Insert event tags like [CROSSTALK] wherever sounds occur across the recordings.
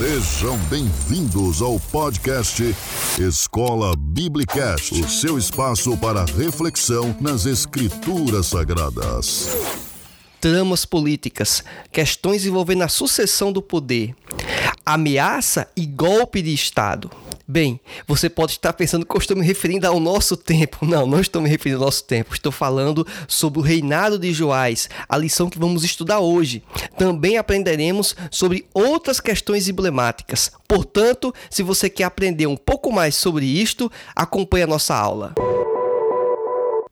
Sejam bem-vindos ao podcast Escola Biblicast, o seu espaço para reflexão nas Escrituras Sagradas. Tramas políticas, questões envolvendo a sucessão do poder, ameaça e golpe de Estado. Bem, você pode estar pensando que eu estou me referindo ao nosso tempo. [LAUGHS] Não, não estou me referindo ao nosso tempo. Estou falando sobre o reinado de Joás, a lição que vamos estudar hoje. Também aprenderemos sobre outras questões emblemáticas. Portanto, se você quer aprender um pouco mais sobre isto, acompanhe a nossa aula.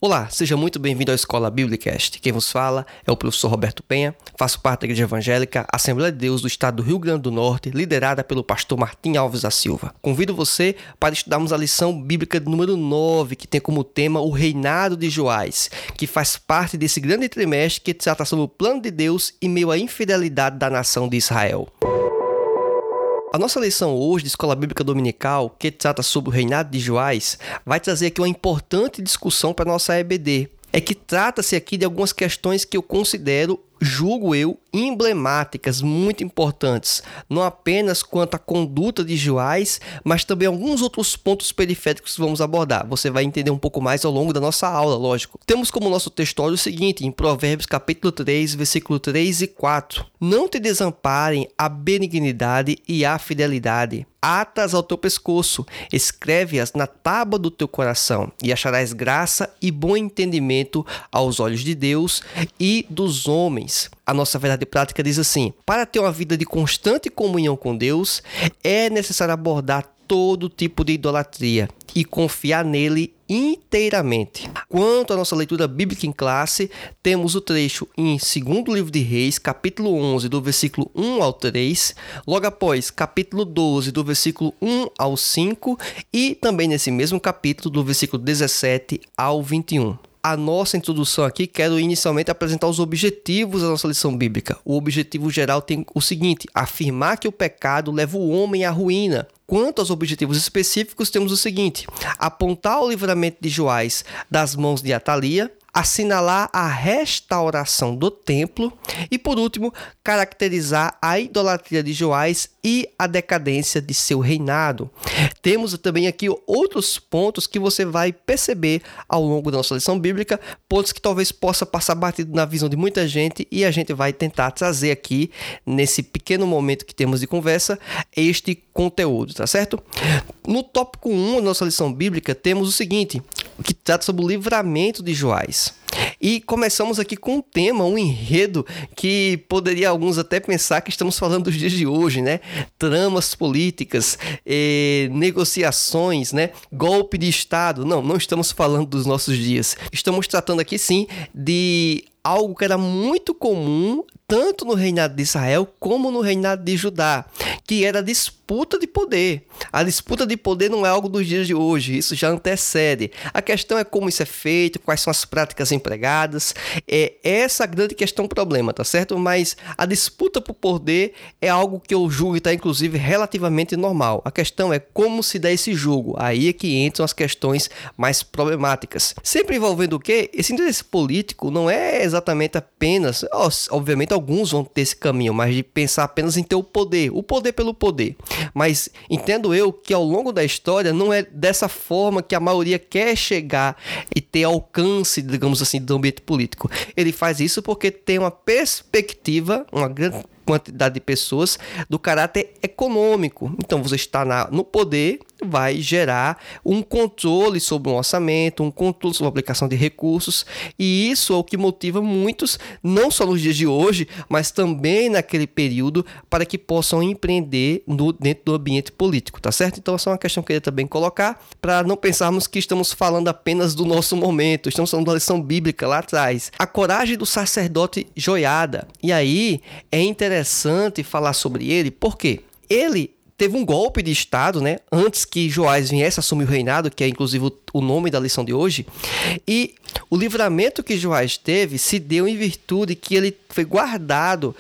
Olá, seja muito bem-vindo à Escola Biblicast. Quem vos fala é o professor Roberto Penha, faço parte da Igreja Evangélica Assembleia de Deus do Estado do Rio Grande do Norte, liderada pelo pastor Martim Alves da Silva. Convido você para estudarmos a lição bíblica número 9, que tem como tema o reinado de Joás, que faz parte desse grande trimestre que trata sobre o plano de Deus e meio à infidelidade da nação de Israel. Nossa lição hoje de Escola Bíblica Dominical, que trata sobre o reinado de Joás, vai trazer aqui uma importante discussão para a nossa EBD. É que trata-se aqui de algumas questões que eu considero julgo eu, emblemáticas, muito importantes, não apenas quanto à conduta de Joás, mas também alguns outros pontos periféricos que vamos abordar. Você vai entender um pouco mais ao longo da nossa aula, lógico. Temos como nosso textório o seguinte, em Provérbios capítulo 3, versículo 3 e 4. Não te desamparem a benignidade e a fidelidade. Atas ao teu pescoço, escreve-as na tábua do teu coração, e acharás graça e bom entendimento aos olhos de Deus e dos homens a nossa verdade prática diz assim: para ter uma vida de constante comunhão com Deus, é necessário abordar todo tipo de idolatria e confiar nele inteiramente. Quanto à nossa leitura bíblica em classe, temos o trecho em 2 livro de Reis, capítulo 11, do versículo 1 ao 3, logo após capítulo 12, do versículo 1 ao 5 e também nesse mesmo capítulo do versículo 17 ao 21 a nossa introdução aqui, quero inicialmente apresentar os objetivos da nossa lição bíblica. O objetivo geral tem o seguinte: afirmar que o pecado leva o homem à ruína. Quanto aos objetivos específicos, temos o seguinte: apontar o livramento de Joás das mãos de Atalia, assinalar a restauração do templo e, por último, caracterizar a idolatria de Joás e a decadência de seu reinado. Temos também aqui outros pontos que você vai perceber ao longo da nossa lição bíblica, pontos que talvez possa passar batido na visão de muita gente e a gente vai tentar trazer aqui nesse pequeno momento que temos de conversa este conteúdo, tá certo? No tópico 1 da nossa lição bíblica temos o seguinte: que trata sobre o livramento de Joás. E começamos aqui com um tema, um enredo que poderia alguns até pensar que estamos falando dos dias de hoje, né? Tramas políticas, eh, negociações, né? Golpe de Estado. Não, não estamos falando dos nossos dias. Estamos tratando aqui sim de algo que era muito comum tanto no reinado de Israel como no reinado de Judá, que era a disputa de poder. A disputa de poder não é algo dos dias de hoje, isso já antecede. A questão é como isso é feito, quais são as práticas empregadas. É essa a grande questão problema, tá certo? Mas a disputa por poder é algo que eu julgo está inclusive relativamente normal. A questão é como se dá esse jogo. Aí é que entram as questões mais problemáticas. Sempre envolvendo o quê? Esse interesse político não é exatamente apenas, obviamente alguns vão ter esse caminho, mas de pensar apenas em ter o poder, o poder pelo poder. Mas entendo eu que ao longo da história não é dessa forma que a maioria quer chegar e ter alcance, digamos assim, do ambiente político. Ele faz isso porque tem uma perspectiva, uma grande quantidade de pessoas do caráter econômico. Então você está na, no poder vai gerar um controle sobre um orçamento, um controle sobre a aplicação de recursos, e isso é o que motiva muitos, não só nos dias de hoje, mas também naquele período, para que possam empreender no, dentro do ambiente político, tá certo? Então, essa é uma questão que eu queria também colocar, para não pensarmos que estamos falando apenas do nosso momento, estamos falando da lição bíblica lá atrás. A coragem do sacerdote joiada. E aí é interessante falar sobre ele, porque ele teve um golpe de Estado, né? Antes que Joás viesse assumir o reinado, que é inclusive o nome da lição de hoje. E o livramento que Joás teve se deu em virtude que ele foi guardado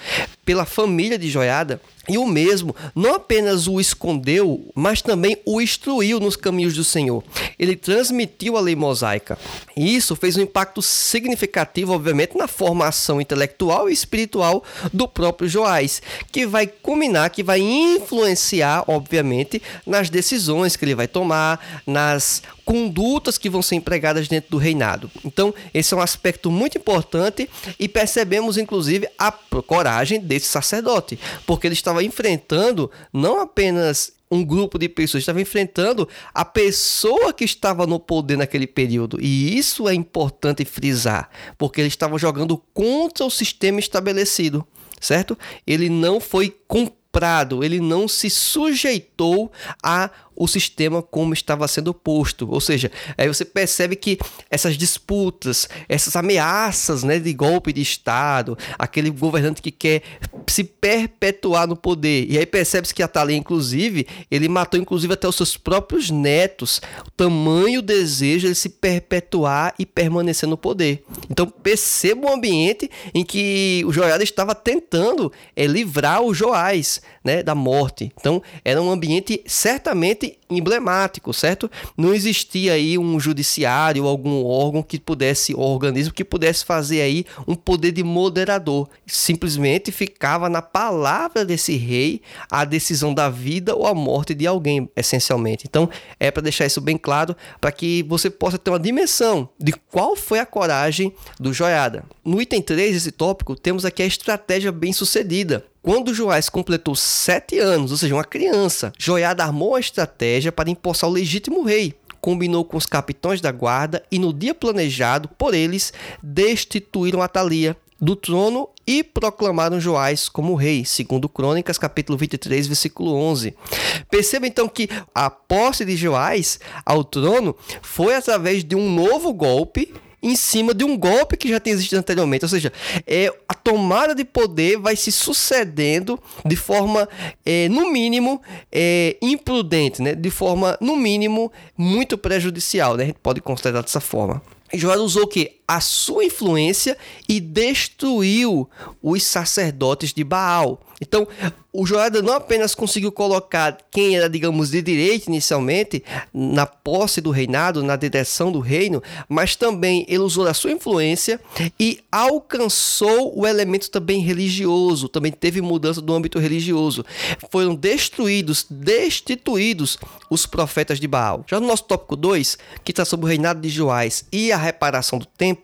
pela família de Joiada, e o mesmo não apenas o escondeu, mas também o instruiu nos caminhos do Senhor. Ele transmitiu a lei mosaica. E isso fez um impacto significativo, obviamente, na formação intelectual e espiritual do próprio Joás, que vai culminar, que vai influenciar, obviamente, nas decisões que ele vai tomar, nas condutas que vão ser empregadas dentro do reinado. Então, esse é um aspecto muito importante e percebemos, inclusive, a coragem desse sacerdote, porque ele estava enfrentando não apenas um grupo de pessoas estava enfrentando a pessoa que estava no poder naquele período. E isso é importante frisar, porque ele estava jogando contra o sistema estabelecido, certo? Ele não foi comprado, ele não se sujeitou a o sistema como estava sendo posto. Ou seja, aí você percebe que essas disputas, essas ameaças né, de golpe de Estado, aquele governante que quer se perpetuar no poder. E aí percebe-se que Atalha, inclusive, ele matou inclusive até os seus próprios netos. O tamanho desejo de se perpetuar e permanecer no poder. Então perceba o ambiente em que o Joiada estava tentando é, livrar o Joás né, da morte. Então era um ambiente certamente emblemático, certo? Não existia aí um judiciário algum órgão que pudesse, organismo que pudesse fazer aí um poder de moderador. Simplesmente ficava na palavra desse rei a decisão da vida ou a morte de alguém, essencialmente. Então, é para deixar isso bem claro, para que você possa ter uma dimensão de qual foi a coragem do Joiada. No item 3 desse tópico, temos aqui a estratégia bem sucedida. Quando Joás completou sete anos, ou seja, uma criança, Joiada armou a estratégia para empossar o legítimo rei. Combinou com os capitães da guarda e, no dia planejado por eles, destituíram Atalia do trono e proclamaram Joás como rei, segundo Crônicas, capítulo 23, versículo 11. Perceba então que a posse de Joás ao trono foi através de um novo golpe em cima de um golpe que já tem existido anteriormente. Ou seja, é, a tomada de poder vai se sucedendo de forma, é, no mínimo, é, imprudente, né? de forma, no mínimo, muito prejudicial. Né? A gente pode considerar dessa forma. Joel usou o que? A sua influência e destruiu os sacerdotes de Baal. Então, o Joiada não apenas conseguiu colocar quem era, digamos, de direita inicialmente na posse do reinado, na direção do reino, mas também ele usou a sua influência e alcançou o elemento também religioso, também teve mudança do âmbito religioso. Foram destruídos, destituídos os profetas de Baal. Já no nosso tópico 2, que está sobre o reinado de Joás e a reparação do templo,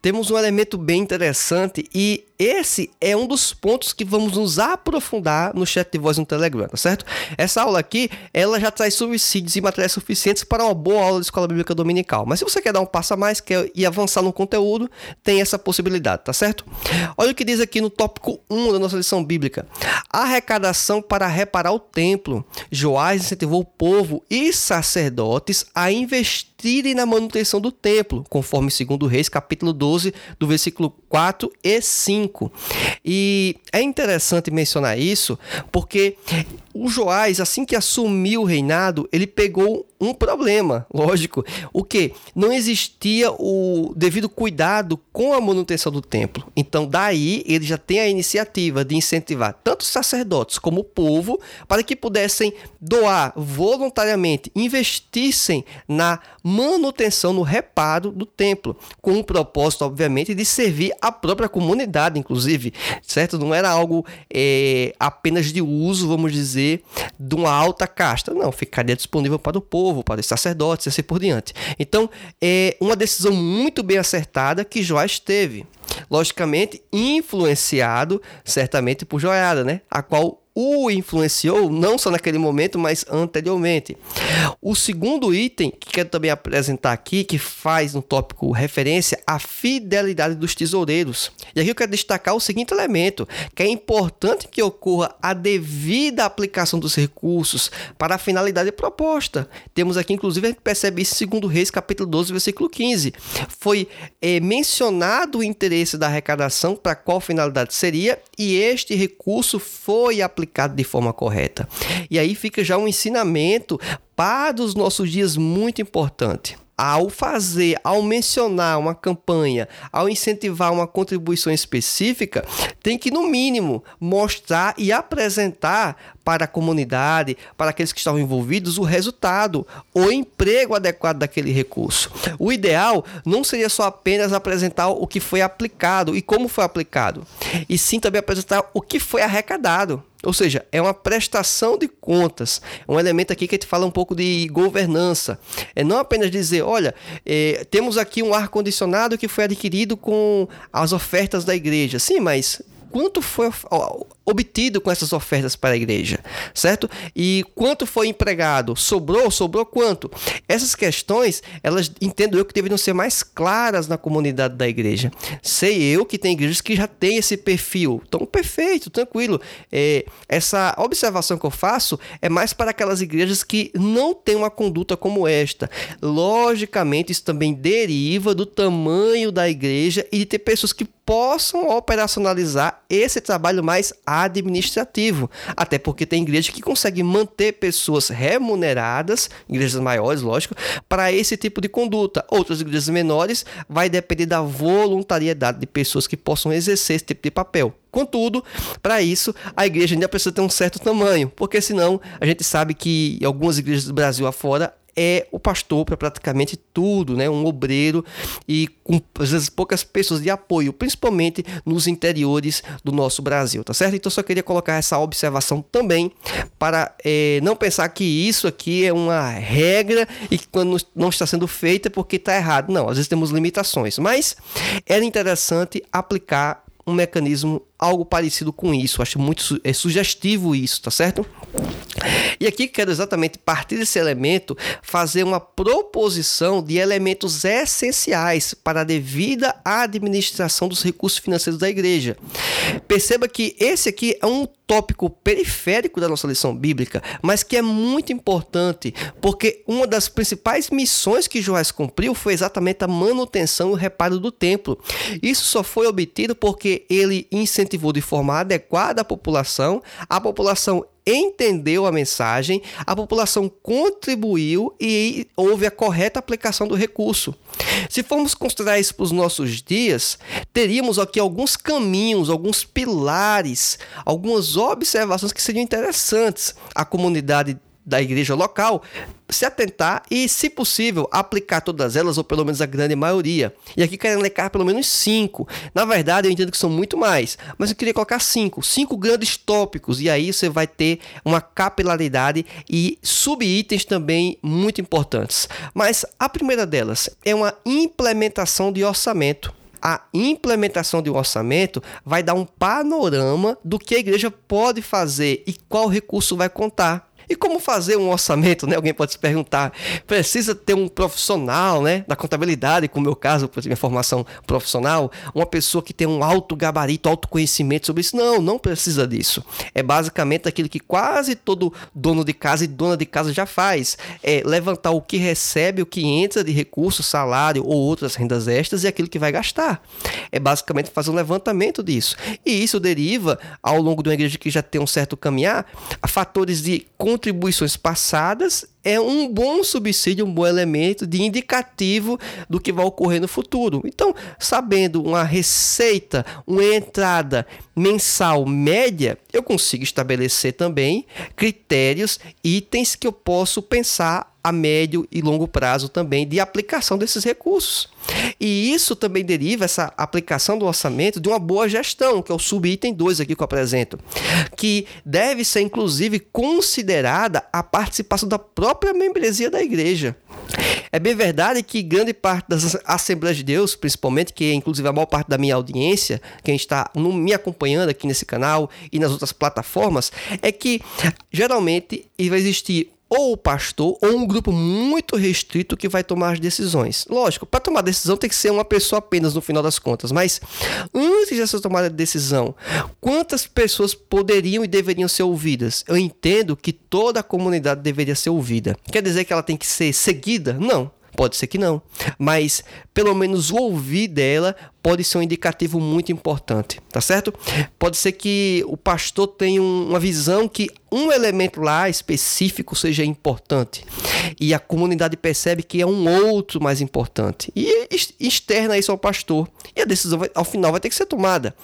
temos um elemento bem interessante e esse é um dos pontos que vamos nos aprofundar no chat de voz no Telegram, tá certo? Essa aula aqui, ela já traz subsídios e materiais suficientes para uma boa aula de escola bíblica dominical. Mas se você quer dar um passo a mais, quer ir avançar no conteúdo, tem essa possibilidade, tá certo? Olha o que diz aqui no tópico 1 da nossa lição bíblica. Arrecadação para reparar o templo. Joás incentivou o povo e sacerdotes a investirem na manutenção do templo, conforme segundo Reis, capítulo 12, do versículo 4 e 5. E é interessante mencionar isso porque o Joás, assim que assumiu o reinado, ele pegou um problema, [LAUGHS] lógico. O que? Não existia o devido cuidado com a manutenção do templo. Então, daí ele já tem a iniciativa de incentivar tanto os sacerdotes como o povo para que pudessem doar voluntariamente, investissem na manutenção, no reparo do templo, com o propósito, obviamente, de servir a própria comunidade, inclusive, certo? Não era algo é, apenas de uso, vamos dizer de uma alta casta. Não, ficaria disponível para o povo, para os sacerdotes e assim por diante. Então, é uma decisão muito bem acertada que Joás teve. Logicamente, influenciado certamente por Joiada, né? A qual o influenciou não só naquele momento, mas anteriormente. O segundo item que quero também apresentar aqui, que faz no tópico referência à fidelidade dos tesoureiros. E aqui eu quero destacar o seguinte elemento, que é importante que ocorra a devida aplicação dos recursos para a finalidade proposta. Temos aqui, inclusive, a gente percebe isso 2 Reis, capítulo 12, versículo 15. Foi é, mencionado o interesse da arrecadação para qual finalidade seria, e este recurso foi aplicado aplicado de forma correta. E aí fica já um ensinamento para os nossos dias muito importante. ao fazer, ao mencionar uma campanha, ao incentivar uma contribuição específica, tem que, no mínimo, mostrar e apresentar para a comunidade, para aqueles que estão envolvidos, o resultado, o emprego adequado daquele recurso. O ideal não seria só apenas apresentar o que foi aplicado e como foi aplicado, e sim também apresentar o que foi arrecadado. Ou seja, é uma prestação de contas. Um elemento aqui que a gente fala um pouco de governança. É não apenas dizer, olha, é, temos aqui um ar-condicionado que foi adquirido com as ofertas da igreja. Sim, mas quanto foi obtido com essas ofertas para a igreja, certo? E quanto foi empregado? Sobrou? Sobrou quanto? Essas questões, elas entendo eu que deveriam ser mais claras na comunidade da igreja. Sei eu que tem igrejas que já têm esse perfil. Então, perfeito, tranquilo. É, essa observação que eu faço é mais para aquelas igrejas que não têm uma conduta como esta. Logicamente, isso também deriva do tamanho da igreja e de ter pessoas que possam operacionalizar esse trabalho mais administrativo. Até porque tem igreja que consegue manter pessoas remuneradas, igrejas maiores, lógico, para esse tipo de conduta. Outras igrejas menores vai depender da voluntariedade de pessoas que possam exercer esse tipo de papel. Contudo, para isso, a igreja ainda precisa ter um certo tamanho, porque senão a gente sabe que algumas igrejas do Brasil afora é o pastor para praticamente tudo, né? Um obreiro e com às vezes poucas pessoas de apoio, principalmente nos interiores do nosso Brasil, tá certo? Então só queria colocar essa observação também para é, não pensar que isso aqui é uma regra e que quando não está sendo feita é porque está errado. Não, às vezes temos limitações, mas era interessante aplicar um mecanismo algo parecido com isso. Acho muito é sugestivo isso, tá certo? E aqui quero exatamente partir desse elemento fazer uma proposição de elementos essenciais para a devida administração dos recursos financeiros da igreja. Perceba que esse aqui é um tópico periférico da nossa lição bíblica, mas que é muito importante, porque uma das principais missões que Joás cumpriu foi exatamente a manutenção e o reparo do templo. Isso só foi obtido porque ele incentivou de forma adequada a população, a população entendeu a mensagem, a população contribuiu e houve a correta aplicação do recurso. Se formos considerar isso para os nossos dias, teríamos aqui alguns caminhos, alguns pilares, algumas observações que seriam interessantes. A comunidade da igreja local se atentar e, se possível, aplicar todas elas, ou pelo menos a grande maioria. E aqui quero elencar pelo menos cinco. Na verdade, eu entendo que são muito mais, mas eu queria colocar cinco. Cinco grandes tópicos, e aí você vai ter uma capilaridade e subitens também muito importantes. Mas a primeira delas é uma implementação de orçamento a implementação de um orçamento vai dar um panorama do que a igreja pode fazer e qual recurso vai contar. E como fazer um orçamento, né? Alguém pode se perguntar. Precisa ter um profissional, né? Da contabilidade, como é o meu caso, por minha formação profissional, uma pessoa que tem um alto gabarito, alto conhecimento sobre isso. Não, não precisa disso. É basicamente aquilo que quase todo dono de casa e dona de casa já faz. É levantar o que recebe, o que entra de recurso, salário ou outras rendas extras e aquilo que vai gastar. É basicamente fazer um levantamento disso. E isso deriva, ao longo de uma igreja que já tem um certo caminhar, a fatores de contribuições passadas é um bom subsídio, um bom elemento de indicativo do que vai ocorrer no futuro. Então, sabendo uma receita, uma entrada mensal média, eu consigo estabelecer também critérios, itens que eu posso pensar a médio e longo prazo também de aplicação desses recursos. E isso também deriva, essa aplicação do orçamento, de uma boa gestão, que é o subitem 2 aqui que eu apresento, que deve ser inclusive considerada a participação da própria membresia da igreja. É bem verdade que grande parte das Assembleias de Deus, principalmente, que é inclusive a maior parte da minha audiência, quem está me acompanhando aqui nesse canal e nas outras plataformas, é que geralmente vai existir ou o pastor ou um grupo muito restrito que vai tomar as decisões. Lógico, para tomar decisão tem que ser uma pessoa apenas no final das contas, mas antes dessa tomada de decisão, quantas pessoas poderiam e deveriam ser ouvidas? Eu entendo que toda a comunidade deveria ser ouvida. Quer dizer que ela tem que ser seguida? Não. Pode ser que não, mas pelo menos ouvir dela pode ser um indicativo muito importante, tá certo? Pode ser que o pastor tenha uma visão que um elemento lá específico seja importante e a comunidade percebe que é um outro mais importante. E externa isso ao pastor. E a decisão vai, ao final vai ter que ser tomada.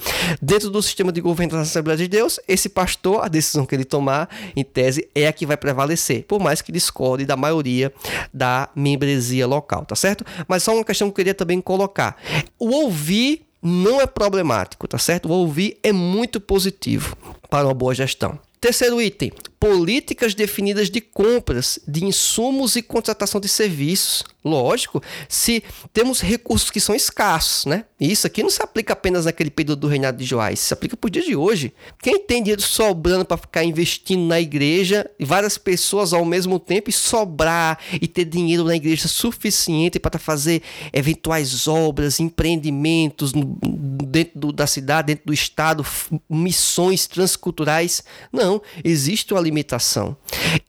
Dentro do sistema de governo da Assembleia de Deus esse pastor a decisão que ele tomar em tese é a que vai prevalecer por mais que discorde da maioria da membresia local tá certo? Mas só uma questão que eu queria também colocar. O ouvir não é problemático, tá certo? O ouvir é muito positivo para uma boa gestão. Terceiro item: políticas definidas de compras de insumos e contratação de serviços. Lógico, se temos recursos que são escassos, né? Isso aqui não se aplica apenas naquele período do reinado de Joás, se aplica para o dia de hoje. Quem tem dinheiro sobrando para ficar investindo na igreja, várias pessoas ao mesmo tempo, e sobrar e ter dinheiro na igreja suficiente para fazer eventuais obras, empreendimentos dentro do, da cidade, dentro do estado, missões transculturais? Não, existe uma limitação.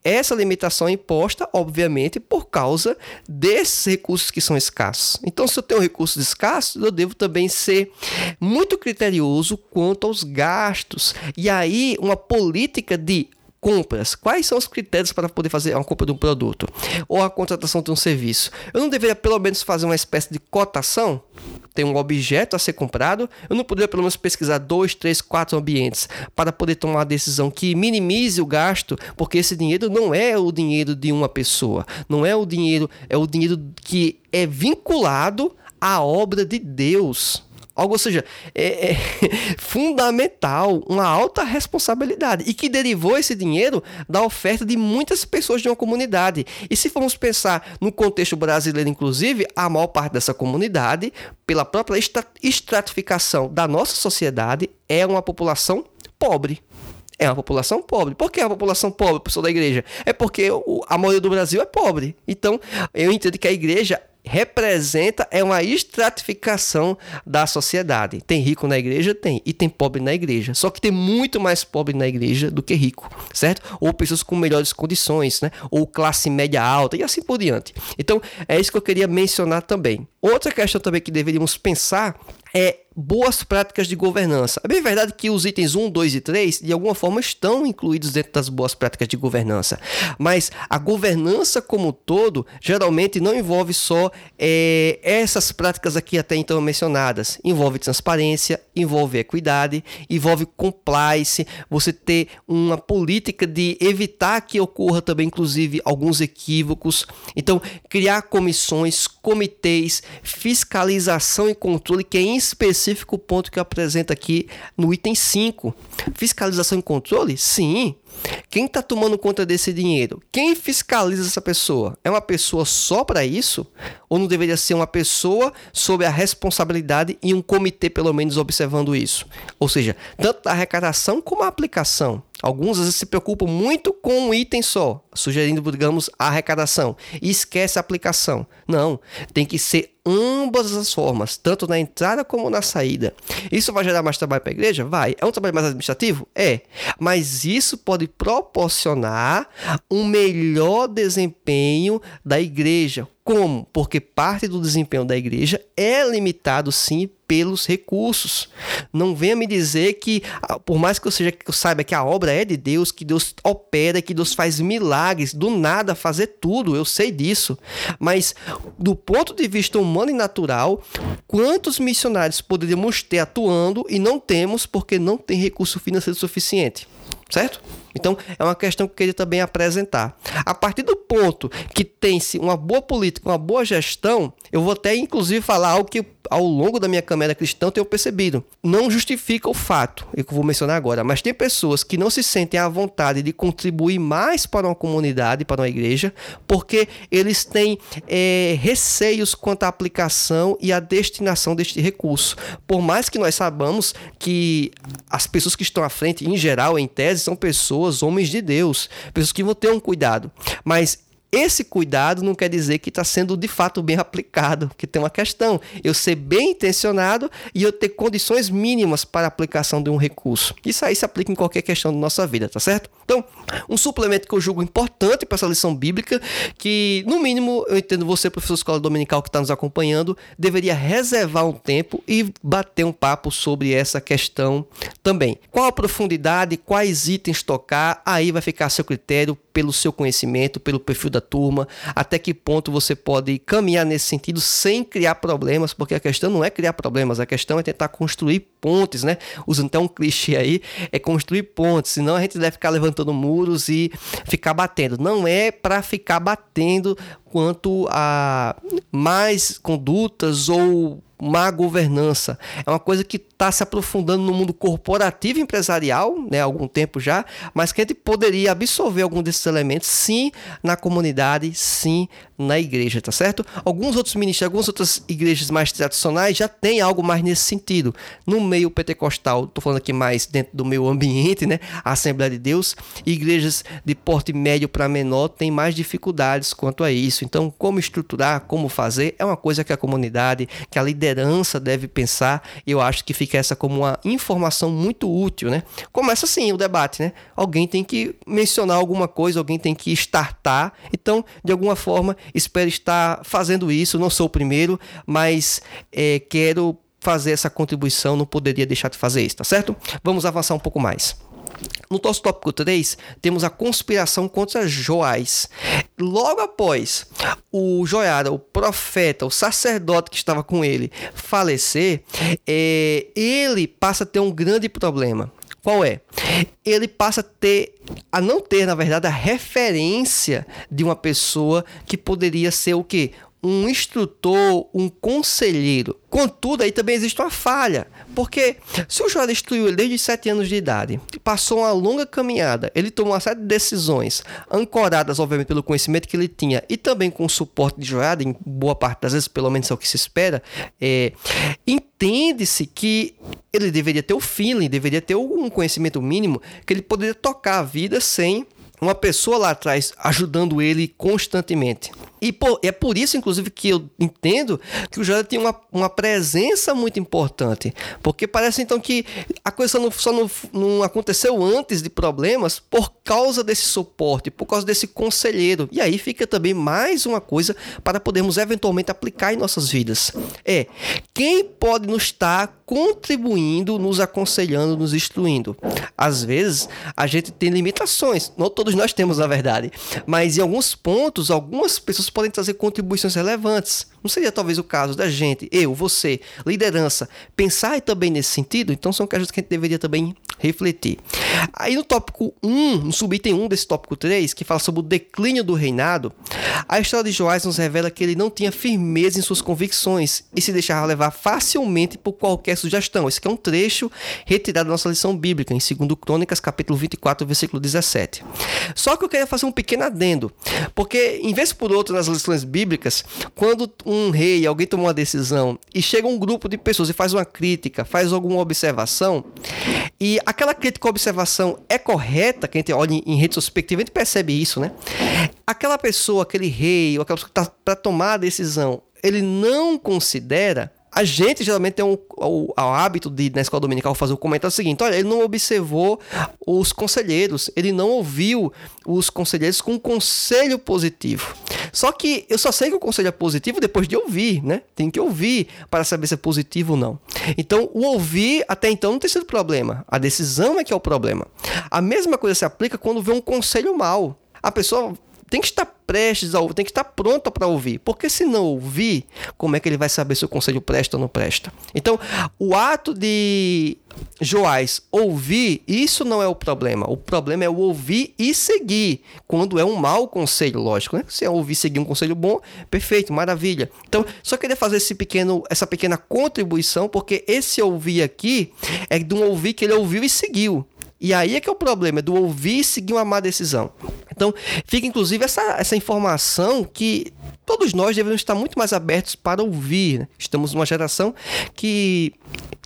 Essa limitação é imposta, obviamente, por causa desses recursos que são escassos. Então, se eu tenho recursos escassos, eu devo também ser muito criterioso quanto aos gastos. E aí, uma política de compras. Quais são os critérios para poder fazer uma compra de um produto ou a contratação de um serviço? Eu não deveria pelo menos fazer uma espécie de cotação? Tem um objeto a ser comprado, eu não poderia pelo menos pesquisar dois, três, quatro ambientes para poder tomar uma decisão que minimize o gasto, porque esse dinheiro não é o dinheiro de uma pessoa, não é o dinheiro, é o dinheiro que é vinculado à obra de Deus. Algo, ou seja, é, é [LAUGHS] fundamental, uma alta responsabilidade e que derivou esse dinheiro da oferta de muitas pessoas de uma comunidade. E se formos pensar no contexto brasileiro, inclusive, a maior parte dessa comunidade, pela própria estratificação da nossa sociedade, é uma população pobre. É uma população pobre. Por que é uma população pobre, pessoa da igreja? É porque a maioria do Brasil é pobre. Então, eu entendo que a igreja representa é uma estratificação da sociedade. Tem rico na igreja? Tem. E tem pobre na igreja. Só que tem muito mais pobre na igreja do que rico, certo? Ou pessoas com melhores condições, né? Ou classe média alta e assim por diante. Então, é isso que eu queria mencionar também. Outra questão também que deveríamos pensar é boas práticas de governança. É bem verdade que os itens 1, 2 e 3, de alguma forma, estão incluídos dentro das boas práticas de governança. Mas a governança como um todo, geralmente não envolve só é, essas práticas aqui até então mencionadas. Envolve transparência, envolve equidade, envolve compliance, você ter uma política de evitar que ocorra também, inclusive, alguns equívocos. Então, criar comissões, comitês, fiscalização e controle, que é em específico o ponto que eu apresento aqui no item 5. Fiscalização e controle? Sim. Quem está tomando conta desse dinheiro? Quem fiscaliza essa pessoa? É uma pessoa só para isso? Ou não deveria ser uma pessoa sob a responsabilidade e um comitê, pelo menos, observando isso? Ou seja, tanto a arrecadação como a aplicação. Alguns às vezes se preocupam muito com um item só, sugerindo, digamos, a arrecadação e esquece a aplicação. Não, tem que ser ambas as formas, tanto na entrada como na saída. Isso vai gerar mais trabalho para a igreja? Vai. É um trabalho mais administrativo? É. Mas isso pode proporcionar um melhor desempenho da igreja. Como? Porque parte do desempenho da igreja é limitado sim pelos recursos. Não venha me dizer que, ah, por mais que eu seja que eu saiba que a obra é de Deus, que Deus opera, que Deus faz milagres, do nada fazer tudo, eu sei disso. Mas do ponto de vista humano e natural, quantos missionários poderíamos ter atuando e não temos porque não tem recurso financeiro suficiente? Certo? Então, é uma questão que eu queria também apresentar. A partir do ponto que tem-se uma boa política, uma boa gestão, eu vou até inclusive falar algo que ao longo da minha caminhada cristã tenho percebido. Não justifica o fato, eu vou mencionar agora, mas tem pessoas que não se sentem à vontade de contribuir mais para uma comunidade, para uma igreja, porque eles têm é, receios quanto à aplicação e à destinação deste recurso. Por mais que nós sabamos que as pessoas que estão à frente, em geral, em tese, são pessoas, homens de Deus, pessoas que vão ter um cuidado. Mas esse cuidado não quer dizer que está sendo de fato bem aplicado, que tem uma questão. Eu ser bem intencionado e eu ter condições mínimas para a aplicação de um recurso. Isso aí se aplica em qualquer questão da nossa vida, tá certo? Então, um suplemento que eu julgo importante para essa lição bíblica, que no mínimo eu entendo você, professor de escola dominical que está nos acompanhando, deveria reservar um tempo e bater um papo sobre essa questão também. Qual a profundidade, quais itens tocar, aí vai ficar a seu critério pelo seu conhecimento, pelo perfil da turma, até que ponto você pode caminhar nesse sentido sem criar problemas, porque a questão não é criar problemas, a questão é tentar construir pontes, né? Usando até um clichê aí, é construir pontes, senão a gente deve ficar levantando muros e ficar batendo. Não é para ficar batendo quanto a mais condutas ou má governança. É uma coisa que está se aprofundando no mundo corporativo e empresarial, né, há algum tempo já, mas que a gente poderia absorver algum desses elementos, sim, na comunidade, sim, na igreja, tá certo? Alguns outros ministérios, algumas outras igrejas mais tradicionais já têm algo mais nesse sentido. No meio pentecostal, estou falando aqui mais dentro do meu ambiente, né, a Assembleia de Deus, igrejas de porte médio para menor têm mais dificuldades quanto a isso. Então, como estruturar, como fazer, é uma coisa que a comunidade, que a liderança deve pensar. Eu acho que fica essa como uma informação muito útil, né? Começa assim o debate, né? Alguém tem que mencionar alguma coisa, alguém tem que startar. Então, de alguma forma, espero estar fazendo isso. Não sou o primeiro, mas é, quero fazer essa contribuição, não poderia deixar de fazer isso, tá certo? Vamos avançar um pouco mais. No nosso tópico 3, temos a conspiração contra Joás. Logo após o Joiada, o profeta, o sacerdote que estava com ele, falecer, é, ele passa a ter um grande problema. Qual é? Ele passa a ter, a não ter, na verdade, a referência de uma pessoa que poderia ser o quê? Um instrutor, um conselheiro. Contudo, aí também existe uma falha, porque se o Joel instruiu ele desde 7 anos de idade, passou uma longa caminhada, ele tomou uma série de decisões, ancoradas, obviamente, pelo conhecimento que ele tinha e também com o suporte de Joel, em boa parte das vezes, pelo menos é o que se espera, é, entende-se que ele deveria ter o feeling, deveria ter algum conhecimento mínimo, que ele poderia tocar a vida sem uma pessoa lá atrás ajudando ele constantemente. E por, é por isso, inclusive, que eu entendo que o Jordan tem uma, uma presença muito importante. Porque parece então que a coisa só, não, só não, não aconteceu antes de problemas por causa desse suporte, por causa desse conselheiro. E aí fica também mais uma coisa para podermos eventualmente aplicar em nossas vidas. É quem pode nos estar contribuindo, nos aconselhando, nos instruindo. Às vezes a gente tem limitações, não todos nós temos, na verdade, mas em alguns pontos, algumas pessoas podem trazer contribuições relevantes. Não seria talvez o caso da gente, eu, você, liderança, pensar também nesse sentido? Então são questões que a gente deveria também refletir. Aí no tópico 1, no subitem 1 desse tópico 3, que fala sobre o declínio do reinado, a história de Joás nos revela que ele não tinha firmeza em suas convicções e se deixava levar facilmente por qualquer sugestão. Esse é um trecho retirado da nossa lição bíblica, em 2 Crônicas, capítulo 24, versículo 17. Só que eu queria fazer um pequeno adendo, porque em vez por outra nas lições bíblicas, quando um rei, alguém toma uma decisão e chega um grupo de pessoas e faz uma crítica, faz alguma observação, e aquela crítica ou observação é correta, que a gente olha em retrospectiva, a gente percebe isso, né? Aquela pessoa, aquele rei, ou aquela pessoa que está para tomar a decisão, ele não considera a gente geralmente tem um, o, hábito de, na escola dominical, fazer o comentário seguinte: olha, ele não observou os conselheiros, ele não ouviu os conselheiros com um conselho positivo. Só que eu só sei que o conselho é positivo depois de ouvir, né? Tem que ouvir para saber se é positivo ou não. Então, o ouvir até então não tem sido problema. A decisão é que é o problema. A mesma coisa se aplica quando vê um conselho mal. A pessoa tem que estar prestes a ouvir, tem que estar pronta para ouvir. Porque se não ouvir, como é que ele vai saber se o conselho presta ou não presta? Então, o ato de Joás ouvir, isso não é o problema. O problema é o ouvir e seguir. Quando é um mau conselho, lógico, né? Se é ouvir e seguir um conselho bom, perfeito, maravilha. Então, só queria fazer esse pequeno, essa pequena contribuição, porque esse ouvir aqui é de um ouvir que ele ouviu e seguiu. E aí é que é o problema, é do ouvir e seguir uma má decisão. Então, fica inclusive essa, essa informação que todos nós devemos estar muito mais abertos para ouvir. Né? Estamos numa geração que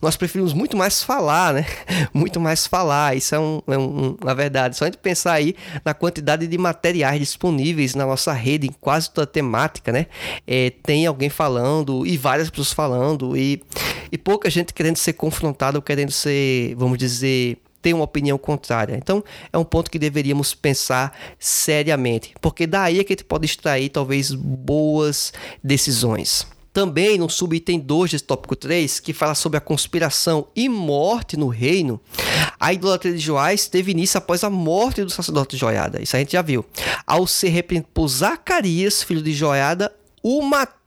nós preferimos muito mais falar, né? [LAUGHS] Muito mais falar. Isso é, um, é um, uma verdade. Só a gente pensar aí na quantidade de materiais disponíveis na nossa rede, em quase toda temática, né? É, tem alguém falando e várias pessoas falando e, e pouca gente querendo ser confrontada ou querendo ser, vamos dizer, ter uma opinião contrária. Então, é um ponto que deveríamos pensar seriamente, porque daí é que a gente pode extrair talvez boas decisões. Também no subitem 2 desse tópico 3, que fala sobre a conspiração e morte no reino, a idolatria de Joás teve início após a morte do sacerdote Joiada. Isso a gente já viu. Ao ser repreendido por Zacarias, filho de Joiada, o matou,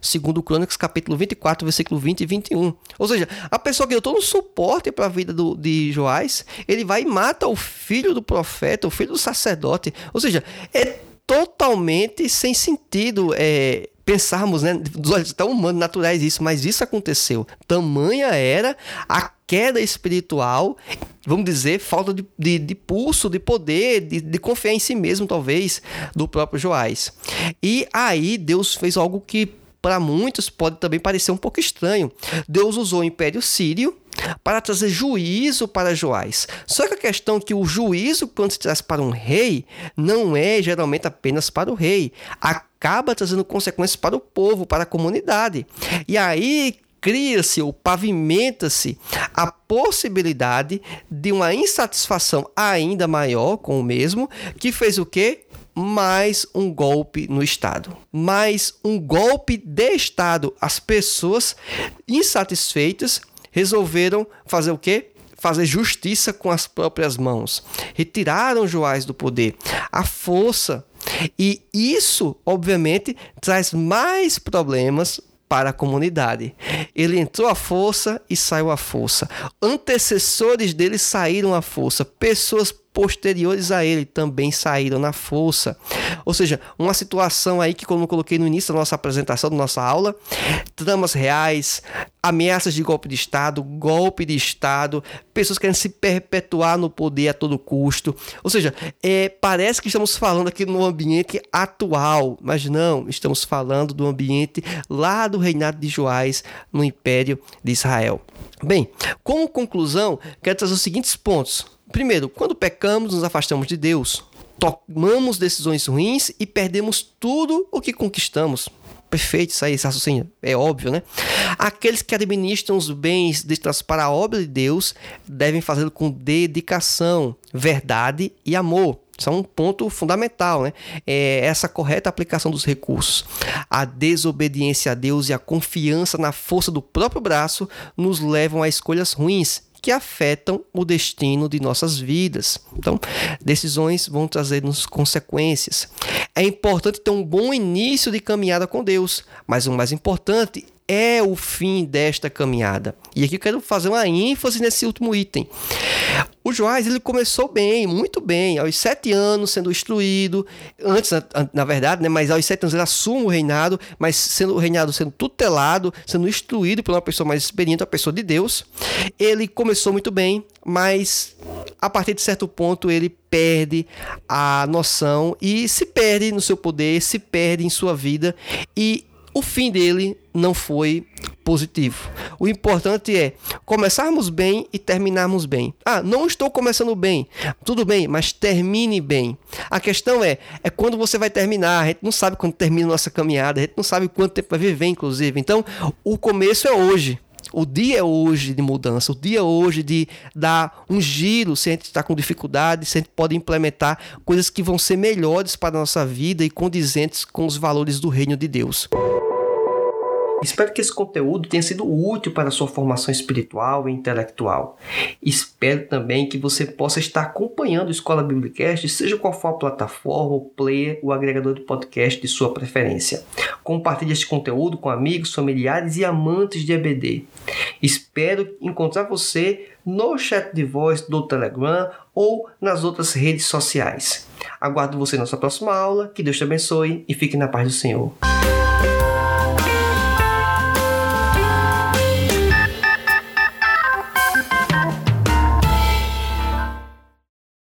segundo Crônicas capítulo 24, versículo 20 e 21. Ou seja, a pessoa que deu todo o suporte para a vida do, de Joás, ele vai e mata o filho do profeta, o filho do sacerdote. Ou seja, é totalmente sem sentido é, pensarmos, né, dos olhos tão humanos, naturais isso, mas isso aconteceu. Tamanha era a queda espiritual, vamos dizer, falta de, de, de pulso, de poder, de, de, confiar em si mesmo, talvez, do próprio Joás. E aí Deus fez algo que para muitos pode também parecer um pouco estranho. Deus usou o Império Sírio para trazer juízo para Joás. Só que a questão é que o juízo, quando se traz para um rei, não é geralmente apenas para o rei. Acaba trazendo consequências para o povo, para a comunidade. E aí cria-se ou pavimenta-se a possibilidade de uma insatisfação ainda maior com o mesmo, que fez o quê? mais um golpe no Estado. Mais um golpe de Estado. As pessoas insatisfeitas resolveram fazer o quê? Fazer justiça com as próprias mãos. Retiraram Joás do poder. A força. E isso, obviamente, traz mais problemas para a comunidade. Ele entrou à força e saiu à força. Antecessores dele saíram à força. Pessoas posteriores a ele também saíram na força. Ou seja, uma situação aí que, como eu coloquei no início da nossa apresentação, da nossa aula, tramas reais, ameaças de golpe de Estado, golpe de Estado, pessoas querendo se perpetuar no poder a todo custo. Ou seja, é, parece que estamos falando aqui no ambiente atual, mas não, estamos falando do ambiente lá do reinado de Joás no Império de Israel. Bem, como conclusão, quero trazer os seguintes pontos. Primeiro, quando pecamos, nos afastamos de Deus, tomamos decisões ruins e perdemos tudo o que conquistamos. Perfeito, isso aí, esse raciocínio é óbvio, né? Aqueles que administram os bens destinados para a obra de Deus devem fazê-lo com dedicação, verdade e amor. Isso é um ponto fundamental, né? É essa correta aplicação dos recursos. A desobediência a Deus e a confiança na força do próprio braço nos levam a escolhas ruins que afetam o destino de nossas vidas. Então, decisões vão trazer-nos consequências. É importante ter um bom início de caminhada com Deus, mas o mais importante é o fim desta caminhada. E aqui eu quero fazer uma ênfase nesse último item. O Joás ele começou bem, muito bem, aos sete anos sendo instruído, antes na, verdade, né, mas aos sete anos ele assume o reinado, mas sendo o reinado sendo tutelado, sendo instruído por uma pessoa mais experiente, uma pessoa de Deus. Ele começou muito bem, mas a partir de certo ponto ele perde a noção e se perde no seu poder, se perde em sua vida e o fim dele não foi positivo. O importante é começarmos bem e terminarmos bem. Ah, não estou começando bem. Tudo bem, mas termine bem. A questão é, é quando você vai terminar. A gente não sabe quando termina a nossa caminhada, a gente não sabe quanto tempo vai viver, inclusive. Então, o começo é hoje. O dia é hoje de mudança, o dia é hoje de dar um giro se a gente está com dificuldade, se a gente pode implementar coisas que vão ser melhores para a nossa vida e condizentes com os valores do reino de Deus. Espero que esse conteúdo tenha sido útil para a sua formação espiritual e intelectual. Espero também que você possa estar acompanhando o Escola Biblicast, seja qual for a plataforma, o player, o agregador de podcast de sua preferência. Compartilhe este conteúdo com amigos, familiares e amantes de EBD. Espero encontrar você no chat de voz do Telegram ou nas outras redes sociais. Aguardo você na nossa próxima aula. Que Deus te abençoe e fique na paz do Senhor.